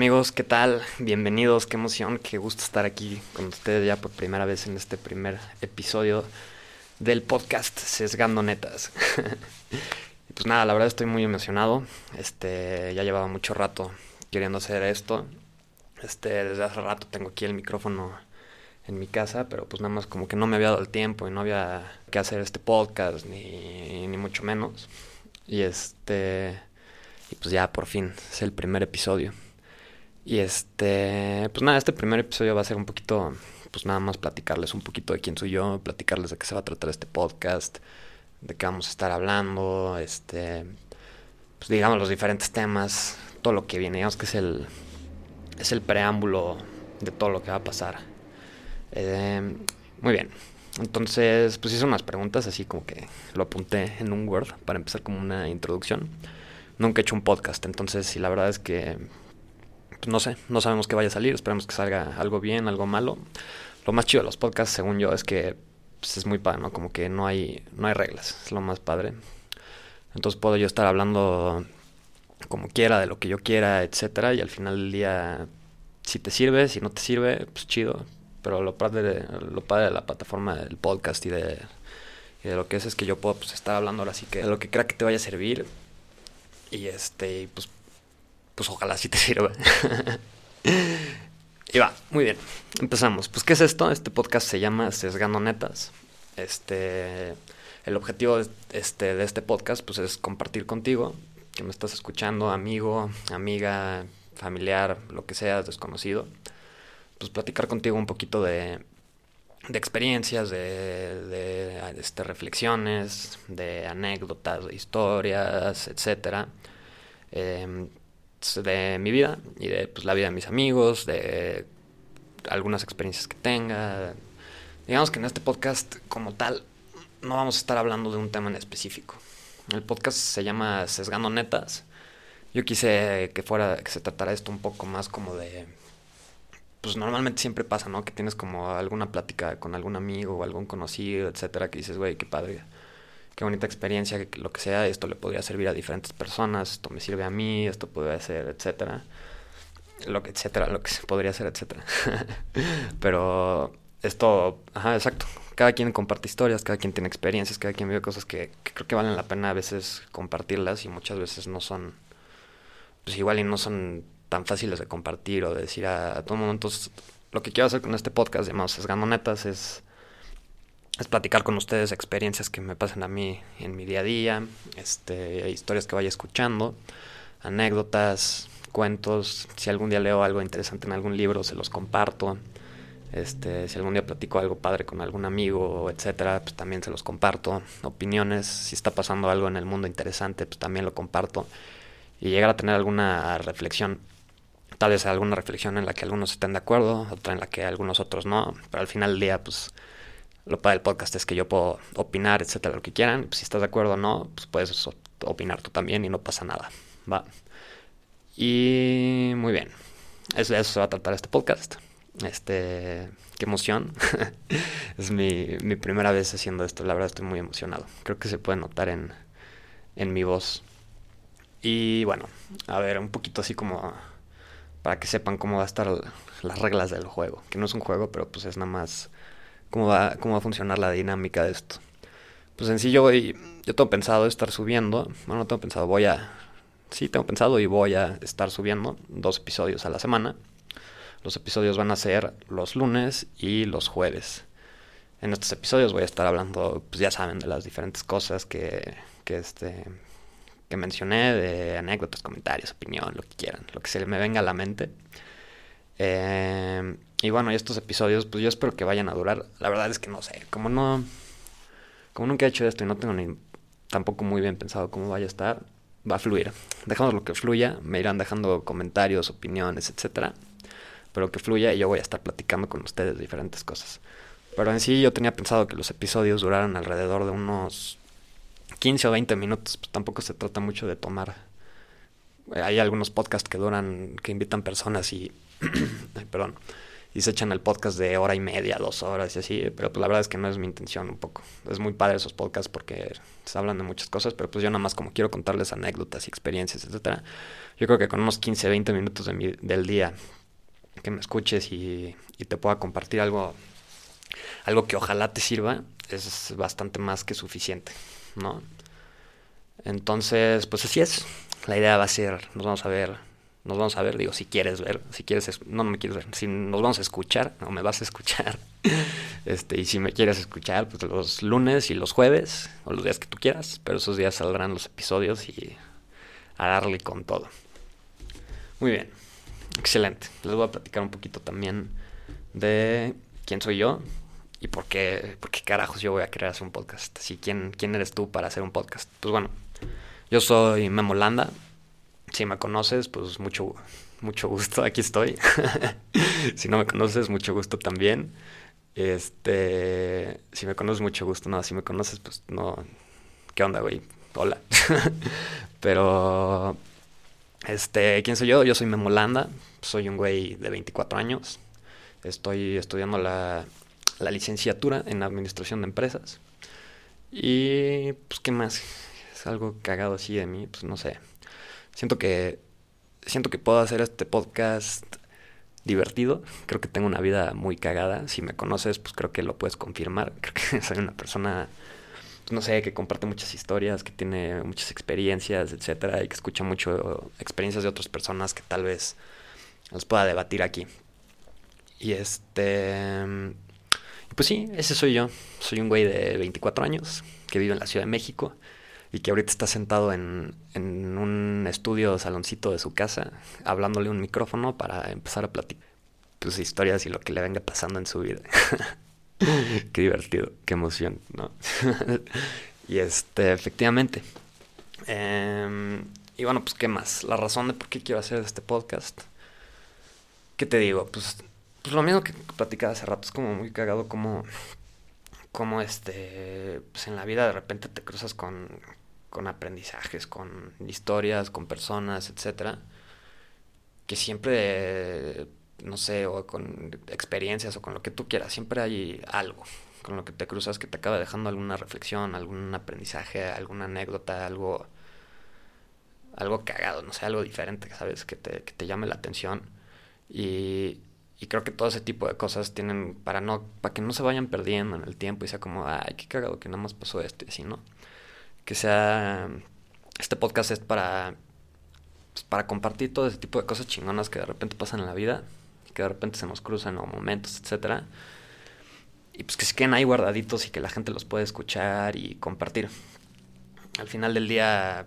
amigos? ¿Qué tal? Bienvenidos, qué emoción, qué gusto estar aquí con ustedes ya por primera vez en este primer episodio del podcast Sesgando Netas. pues nada, la verdad estoy muy emocionado. Este, ya llevaba mucho rato queriendo hacer esto. Este, desde hace rato tengo aquí el micrófono en mi casa, pero pues nada más como que no me había dado el tiempo y no había que hacer este podcast ni, ni mucho menos. Y este y pues ya por fin es el primer episodio. Y este, pues nada, este primer episodio va a ser un poquito, pues nada más platicarles un poquito de quién soy yo, platicarles de qué se va a tratar este podcast, de qué vamos a estar hablando, este, pues digamos los diferentes temas, todo lo que viene, digamos que es el, es el preámbulo de todo lo que va a pasar. Eh, muy bien, entonces pues hice unas preguntas así como que lo apunté en un Word para empezar como una introducción. Nunca he hecho un podcast, entonces y la verdad es que no sé, no sabemos qué vaya a salir, esperemos que salga algo bien, algo malo. Lo más chido de los podcasts, según yo, es que pues, es muy padre, ¿no? Como que no hay, no hay reglas, es lo más padre. Entonces puedo yo estar hablando como quiera, de lo que yo quiera, etcétera, y al final del día, si te sirve, si no te sirve, pues chido. Pero lo padre de, lo padre de la plataforma del podcast y de, y lo que es es que yo puedo pues, estar hablando ahora sí que de lo que crea que te vaya a servir. Y este, pues pues ojalá sí te sirva. y va, muy bien. Empezamos. Pues, ¿qué es esto? Este podcast se llama Sesgando Netas. Este, el objetivo este, de este podcast, pues, es compartir contigo, que me estás escuchando, amigo, amiga, familiar, lo que sea, desconocido. Pues, platicar contigo un poquito de, de experiencias, de, de este, reflexiones, de anécdotas, de historias, etcétera. Eh, de mi vida y de pues, la vida de mis amigos, de algunas experiencias que tenga. Digamos que en este podcast como tal no vamos a estar hablando de un tema en específico. El podcast se llama Sesgando Netas. Yo quise que fuera, que se tratara esto un poco más como de... Pues normalmente siempre pasa, ¿no? Que tienes como alguna plática con algún amigo o algún conocido, etcétera, que dices, güey, qué padre qué bonita experiencia, lo que sea, esto le podría servir a diferentes personas, esto me sirve a mí, esto puede ser, etcétera. Lo que, etcétera, lo que podría ser, etcétera. Pero esto, ajá, exacto. Cada quien comparte historias, cada quien tiene experiencias, cada quien vive cosas que, creo que valen la pena a veces compartirlas y muchas veces no son, pues igual y no son tan fáciles de compartir o de decir a, todo mundo. Entonces, lo que quiero hacer con este podcast llamado Sesgando Netas es es platicar con ustedes experiencias que me pasan a mí en mi día a día, este, historias que vaya escuchando, anécdotas, cuentos, si algún día leo algo interesante en algún libro se los comparto. Este, si algún día platico algo padre con algún amigo, etcétera, pues también se los comparto. Opiniones, si está pasando algo en el mundo interesante, pues también lo comparto. Y llegar a tener alguna reflexión, tal vez alguna reflexión en la que algunos estén de acuerdo, otra en la que algunos otros no, pero al final del día, pues lo padre del podcast es que yo puedo opinar, etcétera, lo que quieran. Pues, si estás de acuerdo o no, pues puedes opinar tú también y no pasa nada. Va. Y muy bien. Eso, eso se va a tratar este podcast. Este. Qué emoción. es mi, mi primera vez haciendo esto. La verdad estoy muy emocionado. Creo que se puede notar en, en mi voz. Y bueno, a ver, un poquito así como para que sepan cómo va a estar las reglas del juego. Que no es un juego, pero pues es nada más cómo va, cómo va a funcionar la dinámica de esto. Pues en sí yo yo tengo pensado estar subiendo, bueno, no tengo pensado, voy a, sí tengo pensado y voy a estar subiendo dos episodios a la semana. Los episodios van a ser los lunes y los jueves. En estos episodios voy a estar hablando, pues ya saben, de las diferentes cosas que, que este que mencioné, de anécdotas, comentarios, opinión, lo que quieran, lo que se me venga a la mente. Eh, y bueno, y estos episodios, pues yo espero que vayan a durar. La verdad es que no sé, como no. Como nunca he hecho esto y no tengo ni tampoco muy bien pensado cómo vaya a estar, va a fluir. Dejando lo que fluya, me irán dejando comentarios, opiniones, etcétera. Pero que fluya y yo voy a estar platicando con ustedes diferentes cosas. Pero en sí yo tenía pensado que los episodios duraran alrededor de unos 15 o 20 minutos. Pues tampoco se trata mucho de tomar. Hay algunos podcasts que duran, que invitan personas y. perdón y se echan el podcast de hora y media, dos horas y así, pero pues la verdad es que no es mi intención un poco. Es muy padre esos podcasts porque se hablan de muchas cosas, pero pues yo nada más como quiero contarles anécdotas y experiencias, etcétera. Yo creo que con unos 15, 20 minutos del día que me escuches y, y te pueda compartir algo, algo que ojalá te sirva, es bastante más que suficiente, ¿no? Entonces, pues así es. La idea va a ser, nos vamos a ver nos vamos a ver, digo, si quieres ver, si quieres, no, no me quieres ver, si nos vamos a escuchar, o me vas a escuchar, este, y si me quieres escuchar, pues los lunes y los jueves, o los días que tú quieras, pero esos días saldrán los episodios y a darle con todo. Muy bien, excelente. Les voy a platicar un poquito también de quién soy yo y por qué, por qué carajos yo voy a querer hacer un podcast. Así, ¿quién, ¿quién eres tú para hacer un podcast? Pues bueno, yo soy Memo Landa, si me conoces, pues mucho, mucho gusto, aquí estoy. si no me conoces, mucho gusto también. Este, si me conoces, mucho gusto. No, si me conoces, pues no. ¿Qué onda, güey? Hola. Pero, este, ¿quién soy yo? Yo soy Memolanda. Soy un güey de 24 años. Estoy estudiando la, la licenciatura en Administración de Empresas. Y, pues, ¿qué más? Es algo cagado así de mí, pues no sé Siento que siento que puedo hacer este podcast divertido. Creo que tengo una vida muy cagada. Si me conoces, pues creo que lo puedes confirmar. Creo que soy una persona, pues no sé, que comparte muchas historias, que tiene muchas experiencias, etcétera, y que escucha mucho experiencias de otras personas que tal vez las pueda debatir aquí. Y este. Pues sí, ese soy yo. Soy un güey de 24 años que vive en la Ciudad de México y que ahorita está sentado en, en un estudio saloncito de su casa, hablándole un micrófono para empezar a platicar sus historias y lo que le venga pasando en su vida. qué divertido, qué emoción, ¿no? y este, efectivamente. Em, y bueno, pues qué más. La razón de por qué quiero hacer este podcast. ¿Qué te digo? Pues, pues lo mismo que platicaba hace rato. Es como muy cagado como, como este, pues en la vida de repente te cruzas con, con aprendizajes, con historias, con personas, etcétera, que siempre, no sé, o con experiencias o con lo que tú quieras, siempre hay algo con lo que te cruzas que te acaba dejando alguna reflexión, algún aprendizaje, alguna anécdota, algo algo cagado, no sé, algo diferente, ¿sabes? Que te, que te llame la atención. Y, y creo que todo ese tipo de cosas tienen para no para que no se vayan perdiendo en el tiempo y sea como, ay, qué cagado que nada más pasó esto y así, ¿no? Que sea, este podcast es para, pues, para compartir todo ese tipo de cosas chingonas que de repente pasan en la vida, que de repente se nos cruzan o momentos, etcétera. Y pues que se queden ahí guardaditos y que la gente los pueda escuchar y compartir. Al final del día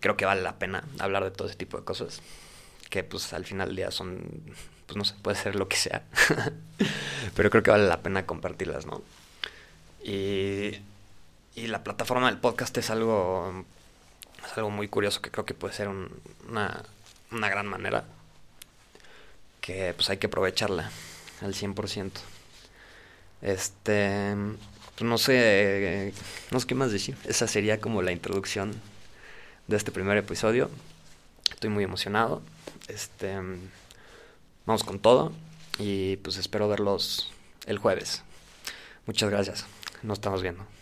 creo que vale la pena hablar de todo ese tipo de cosas. Que pues al final del día son, pues no sé, puede ser lo que sea. Pero creo que vale la pena compartirlas, ¿no? Y y la plataforma del podcast es algo, es algo muy curioso que creo que puede ser una, una gran manera. Que pues hay que aprovecharla al 100%. Este, pues no sé, no sé qué más decir. Esa sería como la introducción de este primer episodio. Estoy muy emocionado. Este, vamos con todo y pues espero verlos el jueves. Muchas gracias. Nos estamos viendo.